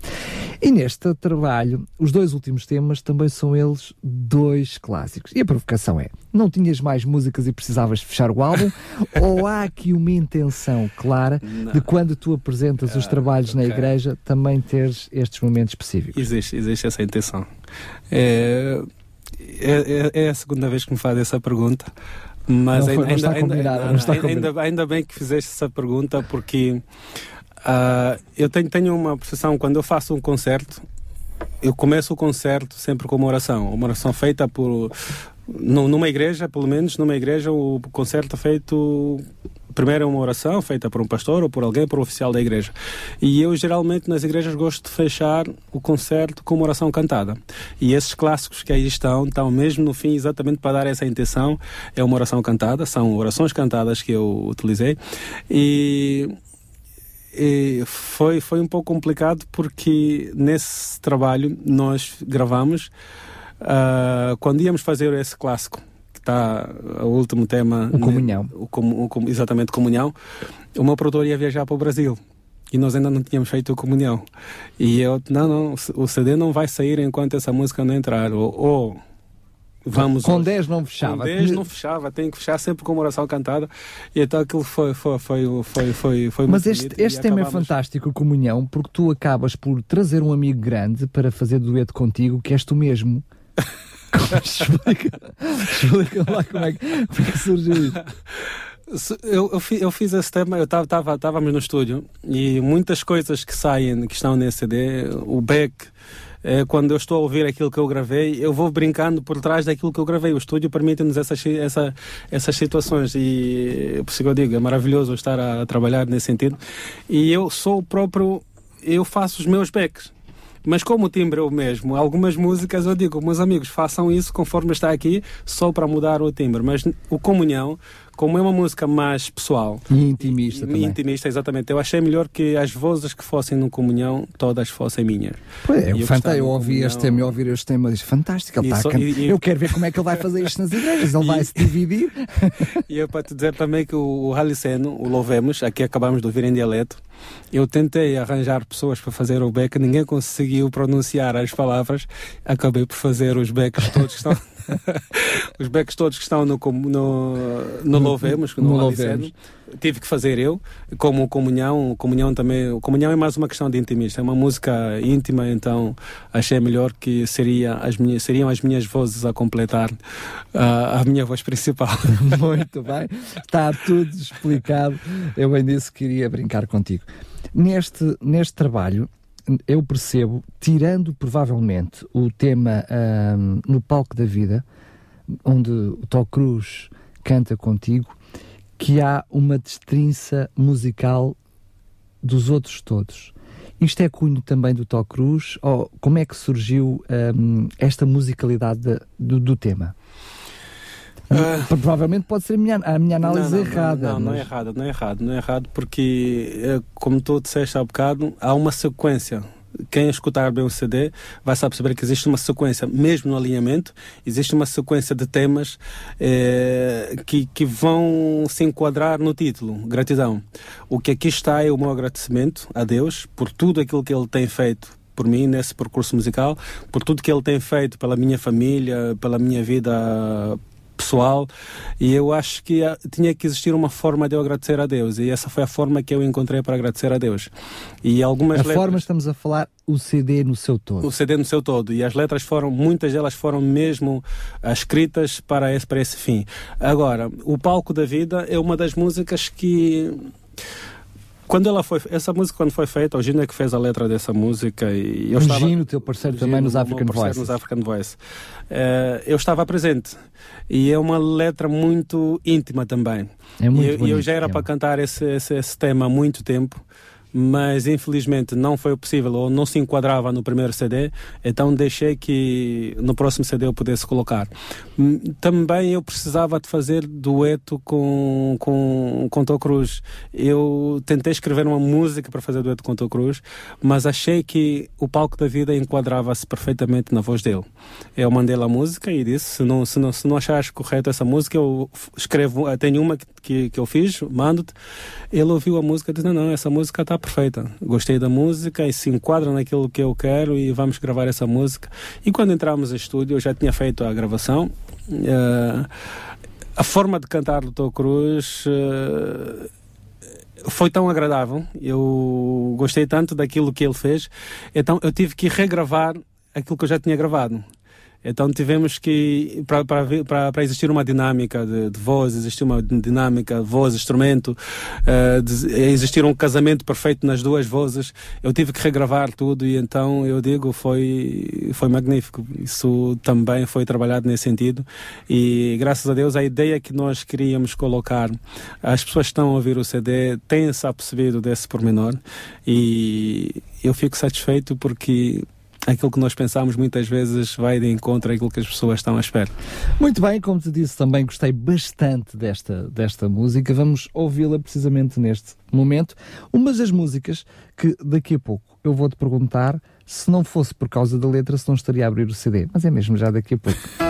E neste trabalho, os dois últimos temas também são eles dois clássicos. E a provocação é: não tinhas mais músicas e precisavas fechar o álbum? ou há aqui uma intenção clara não. de quando tu apresentas os ah, trabalhos okay. na igreja também teres estes momentos específicos? Existe, existe essa intenção. É, é, é a segunda vez que me faz essa pergunta. Mas não foi, ainda, ainda, ainda, ainda, ainda, bem que fizeste essa pergunta, porque uh, eu tenho, tenho uma percepção, quando eu faço um concerto, eu começo o concerto sempre com uma oração. Uma oração feita por. Numa igreja, pelo menos, numa igreja, o concerto é feito primeiro é uma oração feita por um pastor ou por alguém, por um oficial da igreja. E eu geralmente nas igrejas gosto de fechar o concerto com uma oração cantada. E esses clássicos que aí estão, estão mesmo no fim exatamente para dar essa intenção. É uma oração cantada, são orações cantadas que eu utilizei. E e foi, foi um pouco complicado porque nesse trabalho nós gravamos uh, quando íamos fazer esse clássico está o último tema. O Comunhão. O, o, o, exatamente, Comunhão. O meu produtor ia viajar para o Brasil e nós ainda não tínhamos feito o Comunhão. E eu, não, não, o CD não vai sair enquanto essa música não entrar. Ou, ou vamos. Com 10 não fechava. Com 10 não fechava, tem que fechar sempre com uma oração cantada. E então aquilo foi, foi, foi, foi, foi, foi Mas este, este tema é acabamos... é fantástico, Comunhão, porque tu acabas por trazer um amigo grande para fazer dueto contigo, que és tu mesmo. explica, explica lá como é, que, como é que surgiu isso. Eu, eu, fiz, eu fiz esse tema, eu estava estávamos no estúdio e muitas coisas que saem, que estão nesse CD, o back, é, quando eu estou a ouvir aquilo que eu gravei, eu vou brincando por trás daquilo que eu gravei. O estúdio permite-nos essas, essa, essas situações e, por isso que eu digo, é maravilhoso estar a, a trabalhar nesse sentido. E eu sou o próprio, eu faço os meus backs. Mas como o timbre é o mesmo, algumas músicas eu digo, meus amigos, façam isso conforme está aqui, só para mudar o timbre. Mas o Comunhão, como é uma música mais pessoal e intimista, e, intimista exatamente, eu achei melhor que as vozes que fossem no comunhão todas fossem minhas. Pois é, eu, fantástico, eu ouvi comunhão... este tema, eu ouvi este tema, disse fantástico, ele está e, eu quero ver como é que ele vai fazer isto nas igrejas, ele vai se dividir. E eu para te dizer também que o, o Haliceno, o Louvemos, aqui acabamos de ouvir em dialeto, eu tentei arranjar pessoas para fazer o beck, ninguém conseguiu pronunciar as palavras, acabei por fazer os becks todos que estão. os becks todos que estão no, no, no Louvemos, no, no Louvemos. tive que fazer eu, como comunhão, comunhão também, comunhão é mais uma questão de intimista, é uma música íntima, então achei melhor que seria as minhas, seriam as minhas vozes a completar uh, a minha voz principal. Muito bem, está tudo explicado, eu bem disse que queria brincar contigo. Neste, neste trabalho, eu percebo, tirando provavelmente o tema um, no palco da vida, onde o Tó Cruz canta contigo, que há uma destrinça musical dos outros todos. Isto é cunho também do Tó Cruz? Ou como é que surgiu um, esta musicalidade de, do, do tema? Uh, Provavelmente pode ser a minha, a minha análise não, não, errada. Não, não, não, é errado, não é errado, não é errado, porque, eh, como tu disseste há bocado, há uma sequência quem escutar bem o CD vai saber perceber que existe uma sequência, mesmo no alinhamento, existe uma sequência de temas eh, que, que vão se enquadrar no título, gratidão. O que aqui está é o meu agradecimento a Deus por tudo aquilo que Ele tem feito por mim nesse percurso musical, por tudo que Ele tem feito pela minha família, pela minha vida pessoal e eu acho que tinha que existir uma forma de eu agradecer a Deus e essa foi a forma que eu encontrei para agradecer a Deus. E algumas a letras, forma estamos a falar o CD no seu todo. O CD no seu todo e as letras foram muitas delas foram mesmo uh, escritas para esse para esse fim. Agora, o palco da vida é uma das músicas que quando ela foi essa música quando foi feita o Gino é que fez a letra dessa música e eu o estava Gino teu parceiro Gino, também nos African Voice nos African Voice uh, eu estava presente e é uma letra muito íntima também. É muito e eu, bonito, eu já era é. para cantar esse, esse, esse tema há muito tempo mas infelizmente não foi possível ou não se enquadrava no primeiro CD, então deixei que no próximo CD eu pudesse colocar. Hum, Também eu precisava de fazer dueto com, com, com Tó Cruz. Eu tentei escrever uma música para fazer dueto com Tó Cruz, mas achei que o palco da vida enquadrava-se perfeitamente na voz dele. Eu mandei a música e disse: se não, se não, se não achares correto essa música, eu escrevo, tenho uma que, que, que eu fiz, mando-te. Ele ouviu a música e disse: não, não, essa música está perfeita. Gostei da música e se enquadra naquilo que eu quero e vamos gravar essa música. E quando entramos em estúdio, eu já tinha feito a gravação. Uh, a forma de cantar do Tô Cruz uh, foi tão agradável. Eu gostei tanto daquilo que ele fez. Então eu tive que regravar aquilo que eu já tinha gravado. Então tivemos que, para existir uma dinâmica de, de, voz, existir uma dinâmica voz, instrumento, uh, de, existir um casamento perfeito nas duas vozes, eu tive que regravar tudo e então eu digo, foi, foi magnífico. Isso também foi trabalhado nesse sentido. E graças a Deus a ideia que nós queríamos colocar, as pessoas que estão a ouvir o CD têm-se apercebido desse pormenor. E eu fico satisfeito porque aquilo que nós pensamos muitas vezes vai de encontro àquilo que as pessoas estão à espera. Muito bem, como te disse, também gostei bastante desta, desta música. Vamos ouvi-la precisamente neste momento. Uma das músicas que daqui a pouco eu vou te perguntar se não fosse por causa da letra, se não estaria a abrir o CD. Mas é mesmo já daqui a pouco.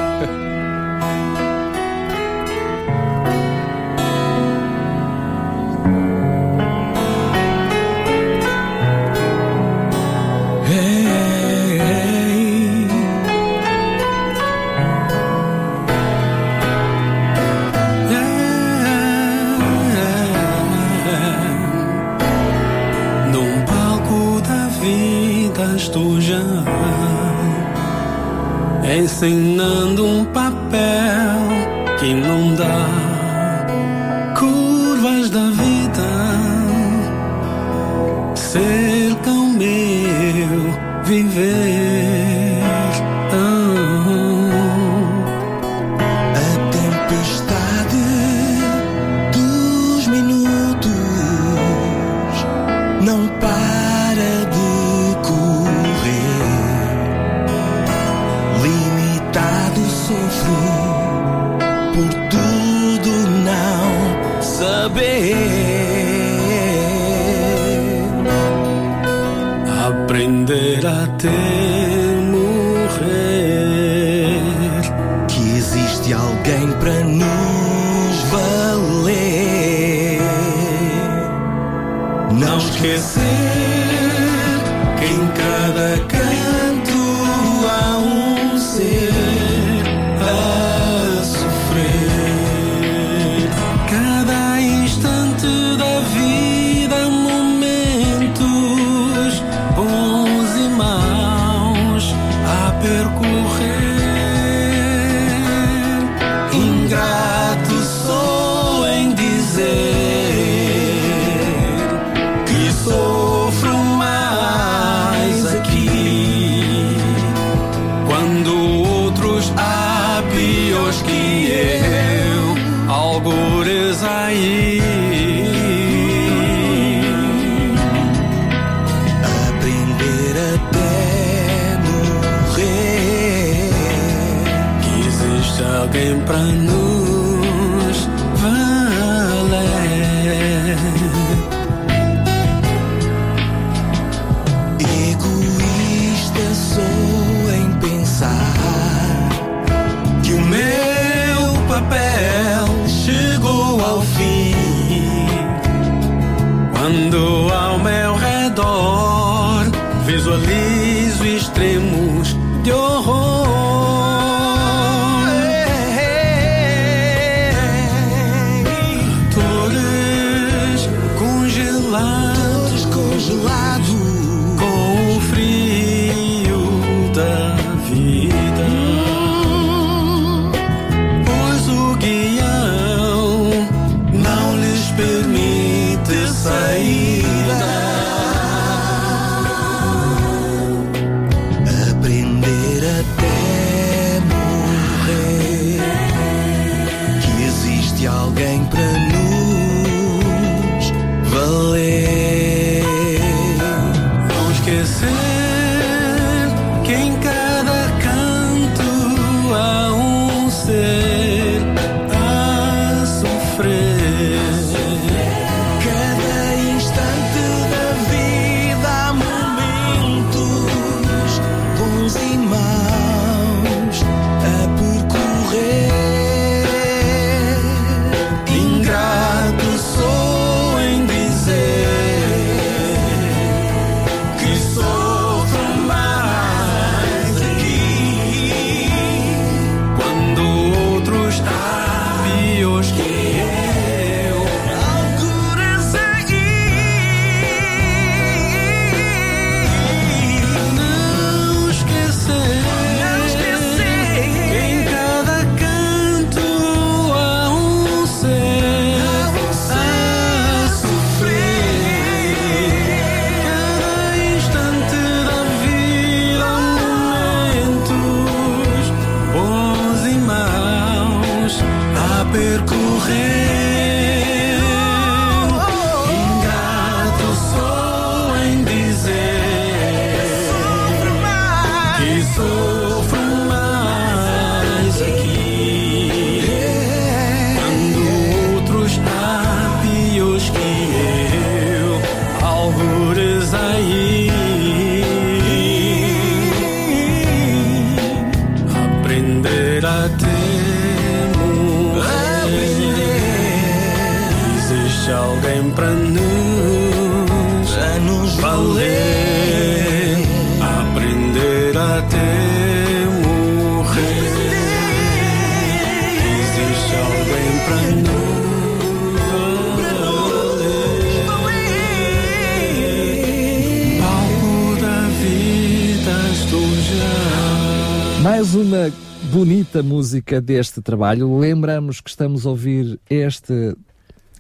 bonita música deste trabalho. Lembramos que estamos a ouvir este,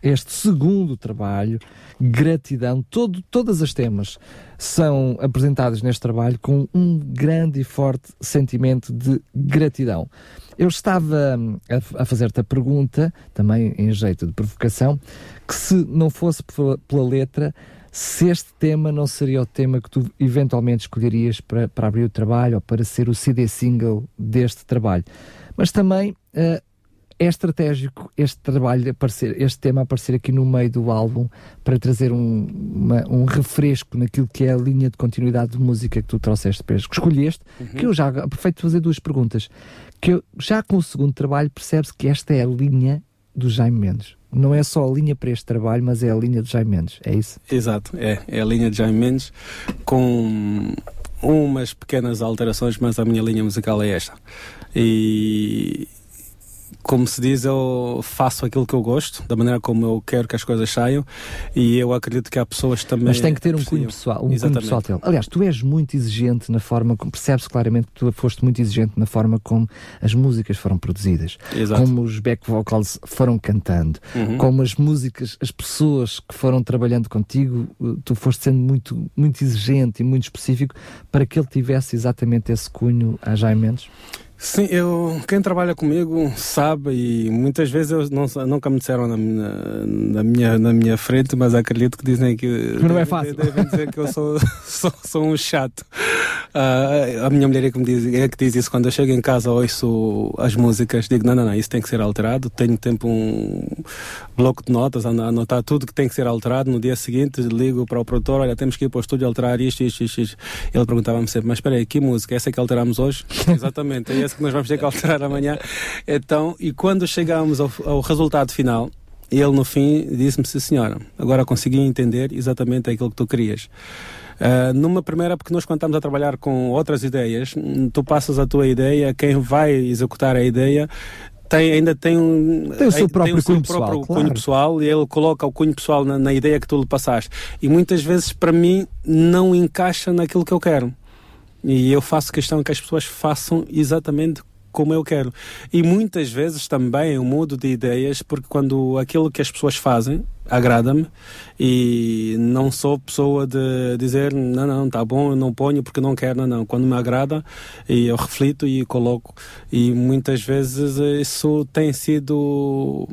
este segundo trabalho, Gratidão. Todo, todas as temas são apresentadas neste trabalho com um grande e forte sentimento de gratidão. Eu estava hum, a, a fazer-te a pergunta, também em jeito de provocação, que se não fosse pela, pela letra, se este tema não seria o tema que tu eventualmente escolherias para, para abrir o trabalho ou para ser o CD single deste trabalho. Mas também eh, é estratégico este trabalho aparecer, este tema aparecer aqui no meio do álbum para trazer um, uma- um refresco naquilo que é a linha de continuidade de música que tu trouxeste que escolheste, que eu já aproveito fazer duas perguntas. Que eu, já com o segundo trabalho percebe-se que esta é a linha do Jaime Mendes. Não é só a linha para este trabalho, mas é a linha do Jaime Mendes. É isso? Exato, é, é a linha de Jaime Mendes com umas pequenas alterações, mas a minha linha musical é esta. E como se diz, eu faço aquilo que eu gosto, da maneira como eu quero que as coisas saiam, e eu acredito que há pessoas também. Mas tem que ter um cunho pessoal, um cunho pessoal. Aliás, tu és muito exigente na forma como percebes claramente que tu foste muito exigente na forma como as músicas foram produzidas, Exato. como os back vocals foram cantando, Uhum. como as músicas, as pessoas que foram trabalhando contigo, eh, tu foste sendo muito, muito exigente e muito específico para que ele tivesse exatamente esse cunho a Jaime Mendes. Sim, eu, quem trabalha comigo sabe e muitas vezes eu não, nunca me disseram na, minha- na, minha, na minha frente, mas acredito que dizem que. Não é fácil. Devem dizer que eu sou, sou, sou um chato. Ah, a minha mulher é que, me diz, é que diz isso quando eu chego em casa, ouço as músicas, digo: não, não, não, isso tem que ser alterado. Tenho tempo um bloco de notas, a anotar tudo que tem que ser alterado. No dia seguinte, ligo para o produtor: olha, temos que ir para o estúdio alterar isto, isto, isto. isto. Ele perguntava-me sempre: mas espera aí, que música? Essa é que alteramos hoje? Exatamente, essa que nós vamos ter que alterar amanhã. Então, e quando chegamos ao, ao resultado final, ele no fim disse-me, sim senhora, agora consegui entender exatamente aquilo que tu querias. Uh, numa primeira, porque nós quando estamos a trabalhar com outras ideias, tu passas a tua ideia, quem vai executar a ideia tem, ainda tem um Tem o seu tem próprio o seu cunho próprio pessoal, cunho claro. pessoal e ele coloca o cunho pessoal na, na ideia que tu lhe passaste. E muitas vezes, para mim, não encaixa naquilo que eu quero. E eu faço questão que as pessoas façam exatamente como eu quero. E muitas vezes também eu mudo de ideias porque quando aquilo que as pessoas fazem agrada-me e não sou pessoa de dizer não, não, tá bom, eu não ponho porque não quero, não, não. Quando me agrada eu reflito e coloco e muitas vezes isso tem sido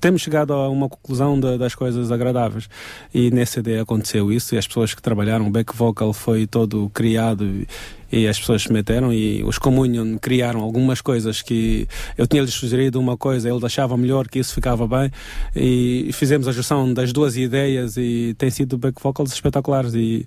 temos chegado a uma conclusão da- das coisas agradáveis. E nessa ideia aconteceu isso e as pessoas que trabalharam o back vocal foi todo criado e, e as pessoas se meteram e os Communion criaram algumas coisas que eu tinha-lhes sugerido uma coisa ele achava melhor que isso ficava bem e fizemos a junção das duas ideias e tem sido back vocals espetaculares e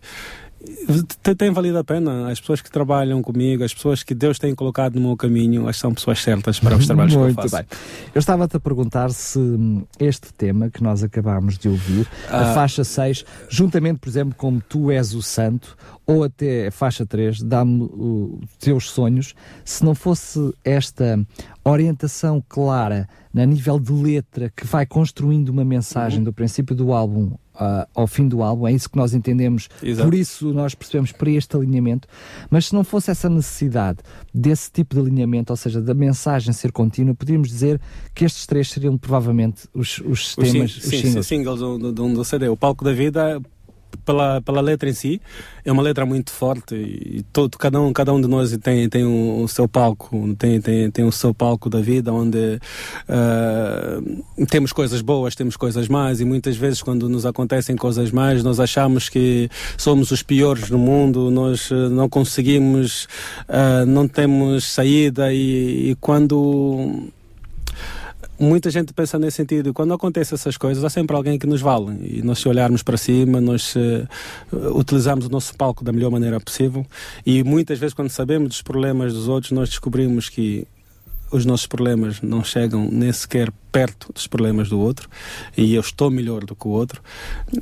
tem, valido a pena. As pessoas que trabalham comigo, as pessoas que Deus tem colocado no meu caminho, que são pessoas certas para os trabalhos Muito que eu faço. bem. Eu estava-te a perguntar se hum, este tema que nós acabámos de ouvir, a Ah. faixa 6, juntamente, por exemplo, como Tu és o Santo, ou até a faixa 3, Dá-me os teus sonhos, se não fosse esta orientação clara na nível de letra que vai construindo uma mensagem Uhum. do princípio do álbum ah, ao fim do álbum, é isso que nós entendemos, Exato. por isso nós percebemos para este alinhamento, mas se não fosse essa necessidade desse tipo de alinhamento, ou seja, da mensagem ser contínua, poderíamos dizer que estes três seriam provavelmente os, os Os temas, sing- os sim, sim, singles. singles do, CD. O Palco da Vida, pela, pela letra em si, é uma letra muito forte e todo, cada, um, cada um de nós tem, tem o, o seu palco, tem, tem, tem o seu palco da vida, onde ah, temos coisas boas, temos coisas más e muitas vezes quando nos acontecem coisas más, nós achamos que somos os piores no mundo, nós ah, não conseguimos, ah, não temos saída e, e quando muita gente pensa nesse sentido. Quando acontecem essas coisas, há sempre alguém que nos vale. E nós, se olharmos para cima, nós eh, utilizamos o nosso palco da melhor maneira possível. E muitas vezes, quando sabemos dos problemas dos outros, nós descobrimos que os nossos problemas não chegam nem sequer perto dos problemas do outro e eu estou melhor do que o outro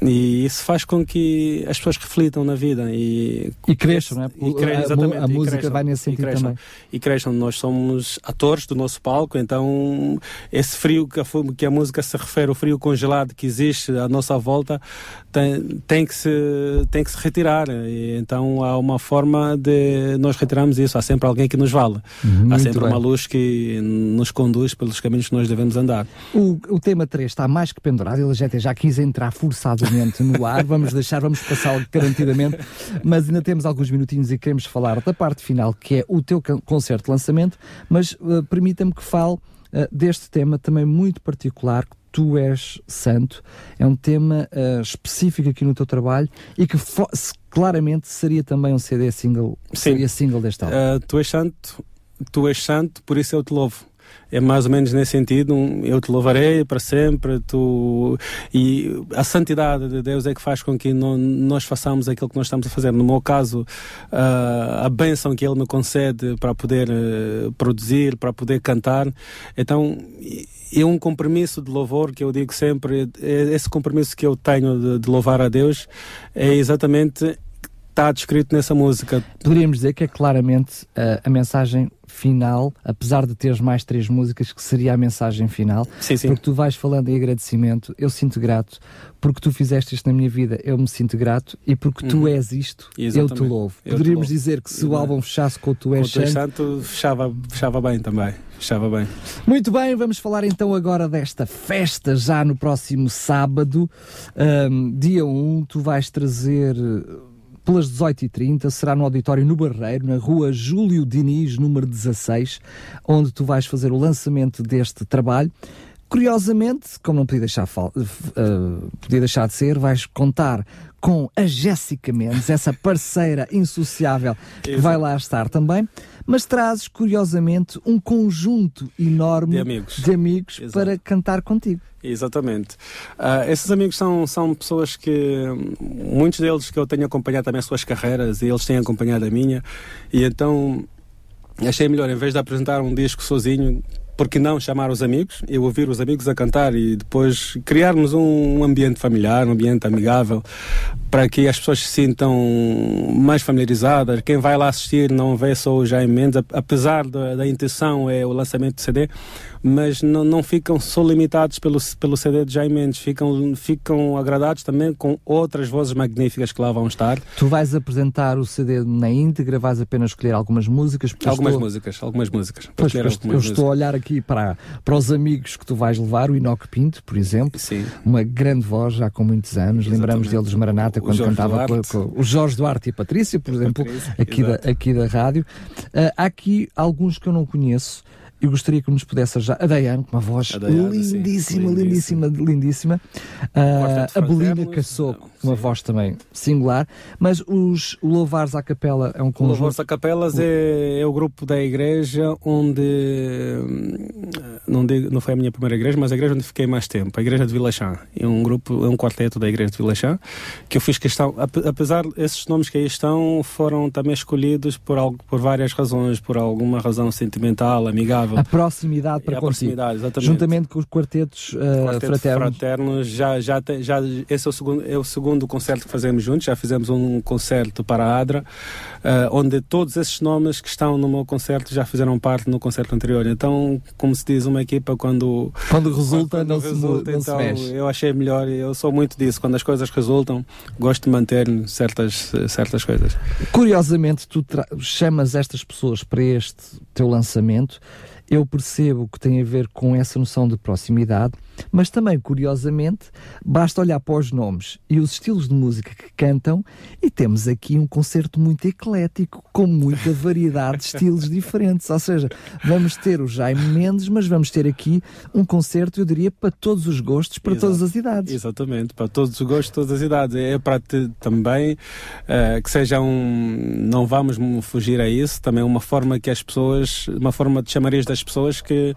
e isso faz com que as pessoas reflitam na vida e, E cresçam, não é? E cre- A- a, exatamente, a e música cresçam, vai nesse e sentido cresçam também. e cresçam. Nós somos atores do nosso palco, então esse frio que a, que a música se refere, o frio congelado que existe à nossa volta, tem, tem, que, se, tem que se retirar. E, então há uma forma de nós retirarmos isso. Há sempre alguém que nos vale. há Muito sempre bem. uma luz que nos conduz pelos caminhos que nós devemos andar. O, o tema 3 está mais que pendurado, ele já, já quis entrar forçadamente no ar, vamos deixar, vamos passá-lo garantidamente, mas ainda temos alguns minutinhos e queremos falar da parte final, que é o teu concerto de lançamento, mas eh, permita-me que fale eh, deste tema também muito particular, que Tu és Santo, é um tema eh, específico aqui no teu trabalho e que claramente seria também um CD single, Sim. seria single deste álbum. Ah, tu és santo, tu és santo, por isso eu te louvo. É mais ou menos nesse sentido, um, eu te louvarei para sempre, tu e a santidade de Deus é que faz com que no- nós façamos aquilo que nós estamos a fazer. No meu caso, ah, a bênção que Ele me concede para poder eh, produzir, para poder cantar, então é um compromisso de louvor que eu digo sempre, é esse compromisso que eu tenho de, de louvar a Deus é exatamente está descrito nessa música. Poderíamos dizer que é claramente uh, a mensagem final, apesar de teres mais três músicas, que seria a mensagem final, Sim, sim. porque tu vais falando em agradecimento, eu sinto grato, porque tu fizeste isto na minha vida, eu me sinto grato, e porque tu Uhum. és isto, eu te Exatamente. louvo. Eu te Poderíamos louvo. dizer que se o álbum fechasse com o Tu és Santo. Santo fechava, fechava bem também. Fechava bem. Muito bem, vamos falar então agora desta festa já no próximo sábado, Ahm, dia 1, tu vais trazer pelas 18h30, será no auditório no Barreiro, na rua Júlio Diniz, número 16, onde tu vais fazer o lançamento deste trabalho. Curiosamente, como não podia deixar, eh, podia deixar de ser, vais contar com a Jéssica Mendes, essa parceira insociável que vai lá estar também, mas trazes, curiosamente, um conjunto enorme De amigos. de amigos para cantar contigo. Exatamente. Ah, esses amigos são, são pessoas que, muitos deles que eu tenho acompanhado também as suas carreiras e eles têm acompanhado a minha, e então achei melhor, em vez de apresentar um disco sozinho, por que não chamar os amigos e ouvir os amigos a cantar e depois criarmos um ambiente familiar, um ambiente amigável para que as pessoas se sintam mais familiarizadas. Quem vai lá assistir não vê só o Jaime Mendes, apesar da, da intenção é o lançamento do CD, mas não, não ficam só limitados pelo, pelo CD de Jaime Mendes, ficam, ficam agradados também com outras vozes magníficas que lá vão estar. Tu vais apresentar o CD na íntegra, vais apenas escolher algumas músicas? Algumas estou... músicas, algumas músicas. Pois, algumas eu músicas. estou a olhar aqui para, para os amigos que tu vais levar, o Inoc Pinto, por exemplo, Sim. uma grande voz já com muitos anos, Exatamente. lembramos dele dos Maranata quando Jorge cantava com, Duarte. com o Jorge Duarte e a Patrícia, por exemplo, Patrícia, aqui, da, aqui da rádio. Ah, há aqui alguns que eu não conheço. Eu gostaria que nos pudesse já. A Dayane, com uma voz Dayane, sim. lindíssima, lindíssima, lindíssima. Quarteto a Belina Fraternos, Caçoco, não, uma voz também singular. Mas os Louvares à Capela é um O conjunto. Louvores a Capelas é, é o grupo da igreja onde não, digo, não foi a minha primeira igreja, mas a igreja onde fiquei mais tempo, a igreja de Vila Chã. É um grupo, é um quarteto da igreja de Vila Chã, que eu fiz questão, ap- apesar esses nomes que aí estão foram também escolhidos por algo, por várias razões, por alguma razão sentimental, amigável. A proximidade para E a consigo. proximidade, exatamente. Juntamente com os quartetos ah, Quarteto fraternos. Fraternos, já, já, já esse é o, segundo, é o segundo concerto que fazemos juntos, já fizemos um concerto para a Adra, eh, onde todos esses nomes que estão no meu concerto já fizeram parte no concerto anterior. Então, como se diz, uma equipa quando, Quando resulta, quando não, se, resulta, não então, se mexe. eu achei melhor, eu sou muito disso, quando as coisas resultam, gosto de manter certas, certas coisas. Curiosamente, tu chamas estas pessoas para este teu lançamento. Eu percebo que tem a ver com essa noção de proximidade, mas também, curiosamente, basta olhar para os nomes e os estilos de música que cantam e temos aqui um concerto muito eclético, com muita variedade de estilos diferentes. Ou seja, vamos ter o Jaime Mendes, mas vamos ter aqui um concerto, eu diria, para todos os gostos, para Exato. todas as idades. Exatamente, para todos os gostos, todas as idades. É para te, também eh, que seja um. Não vamos fugir a isso, também uma forma que as pessoas. Uma forma de chamarias das pessoas que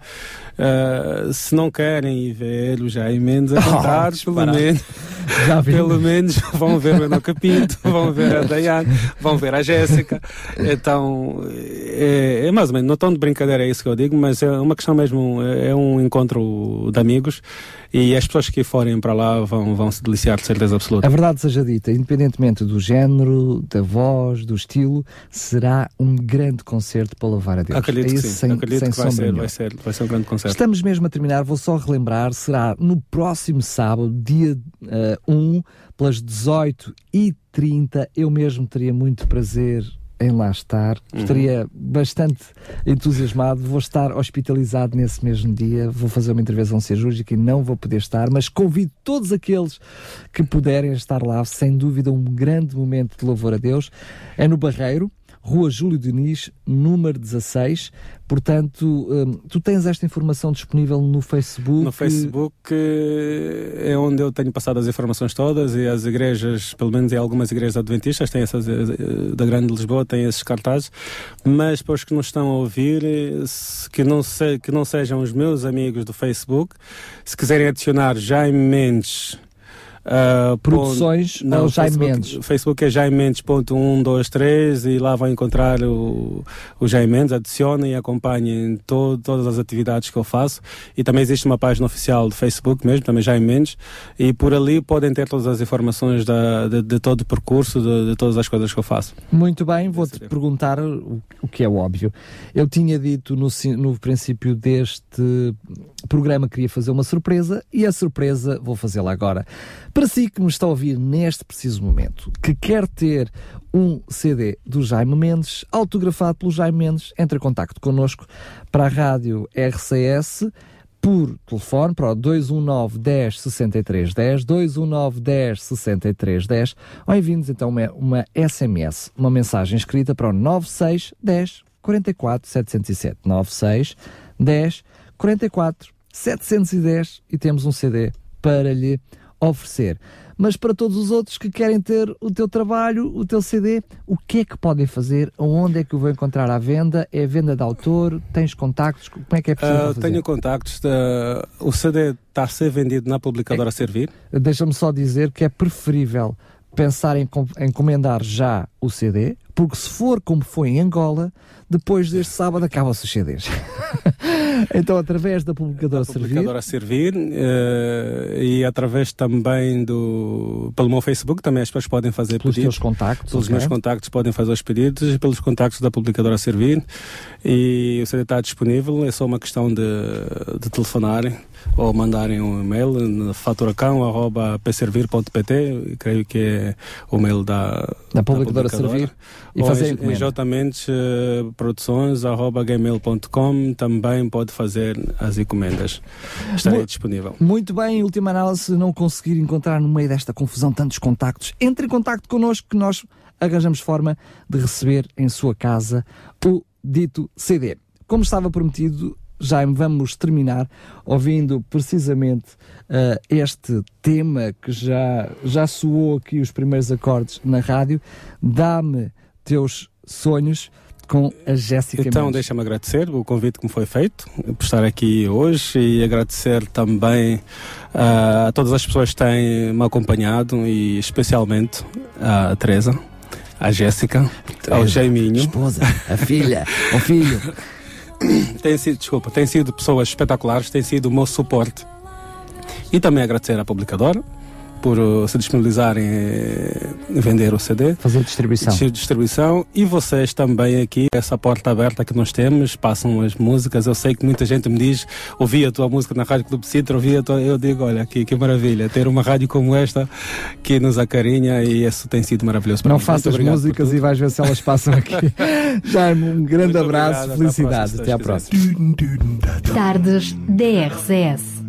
eh, se não querem ir ver o Jaime Mendes a cantar, pelo disparate. menos, Já pelo menos vão ver o Enoca Pinto, vão ver a Dayane, vão ver a Jéssica. Então é, é mais ou menos, não tão de brincadeira é isso que eu digo, mas é uma questão mesmo, é um encontro de amigos e as pessoas que forem para lá vão, vão se deliciar de certeza absoluta. A verdade seja dita, independentemente do género, da voz, do estilo, será um grande concerto para louvar a Deus. Acredito é que isso sim, sem, acredito sem que vai ser, vai, ser, vai ser um grande concerto. Estamos mesmo a terminar, vou só relembrar, será no próximo sábado, dia eh, 1, pelas 18h30. Eu mesmo teria muito prazer em lá estar, Uhum. estaria bastante entusiasmado. Vou estar hospitalizado nesse mesmo dia, vou fazer uma intervenção cirúrgica e não vou poder estar, mas convido todos aqueles que puderem estar lá, sem dúvida, um grande momento de louvor a Deus. É no Barreiro. Rua Júlio Diniz, número 16. Portanto, hum, tu tens esta informação disponível no Facebook. No Facebook eh, é onde eu tenho passado as informações todas e as igrejas, pelo menos em algumas igrejas adventistas, têm essas, eh, da Grande Lisboa, têm esses cartazes, mas para os que nos estão a ouvir, que não, se, que não sejam os meus amigos do Facebook, se quiserem adicionar Jaime Mendes. Ah, Produções ponto- ao Jaime Facebook, Mendes. Facebook é Jaime Mendes.123 e lá vão encontrar o, o Jaime Mendes, adicionem e acompanhem to, todas as atividades que eu faço. E também existe uma página oficial do Facebook mesmo, também Jaime Mendes, e por ali podem ter todas as informações da, de, de todo o percurso, de, de todas as coisas que eu faço. Muito bem, vou-te perguntar o, o que é óbvio. Eu tinha dito no, no princípio deste programa que queria fazer uma surpresa e a surpresa vou fazê-la agora. Para si que me está a ouvir neste preciso momento, que quer ter um CD do Jaime Mendes, autografado pelo Jaime Mendes, entre em contacto connosco para a rádio RCS por telefone para o 219 10 63 10, 219 10 63 10, ou enviem-nos então uma, uma SMS, uma mensagem escrita para o 96 10 44 707, 96 10 44 710 e temos um CD para lhe oferecer. Mas para todos os outros que querem ter o teu trabalho, o teu CD, o que é que podem fazer? Onde é que o vão encontrar à venda? É venda de autor? Tens contactos? Como é que é possível Ah, fazer? tenho contactos, da- o CD está a ser vendido na publicadora a servir. Deixa-me só dizer que é preferível pensar em com- encomendar já o CD, porque se for como foi em Angola, depois deste sábado acabam-se os CDs. Então, através da publicadora, publicadora Servir, uh, e através também do. pelo meu Facebook, também as pessoas podem fazer pelos pedidos. Teus contactos, pelos okay. meus contactos podem fazer os pedidos e pelos contactos da publicadora Servir. E o CD está disponível, é só uma questão de, de telefonarem ou mandarem um e-mail no faturacão.pservir.pt, creio que é o mail da, da publicadora, da publicadora. Servir. E fazer enjotamente uh, produções arroba gmail.com também pode fazer as encomendas. Estarei muito, disponível. Muito bem, em última análise, se não conseguir encontrar no meio desta confusão tantos contactos, entre em contacto connosco que nós arranjamos forma de receber em sua casa o dito CD. Como estava prometido, Jaime, vamos terminar ouvindo precisamente uh, este tema que já, já soou aqui os primeiros acordes na rádio. Dá-me teus sonhos com a Jéssica Então, deixa-me agradecer o convite que me foi feito por estar aqui hoje e agradecer também uh, a todas as pessoas que têm me acompanhado e especialmente a Teresa, a Jéssica, ao Jaiminho. Esposa, a filha, o filho. Tem sido, desculpa, tem sido pessoas espetaculares, tem sido o meu suporte. E também agradecer à publicadora por uh, se disponibilizarem em vender o CD. Fazer distribuição. Distribuição. E vocês também aqui, essa porta aberta que nós temos, passam as músicas. Eu sei que muita gente me diz, ouvi a tua música na Rádio Clube Citra, ouvi a tua... Eu digo, olha, que, que maravilha, ter uma rádio como esta que nos acarinha e isso tem sido maravilhoso para Não mim. faças músicas e vais ver se elas passam aqui. Jaime, um grande Muito abraço, obrigado, felicidades. Até à próxima. Tardes DRCS.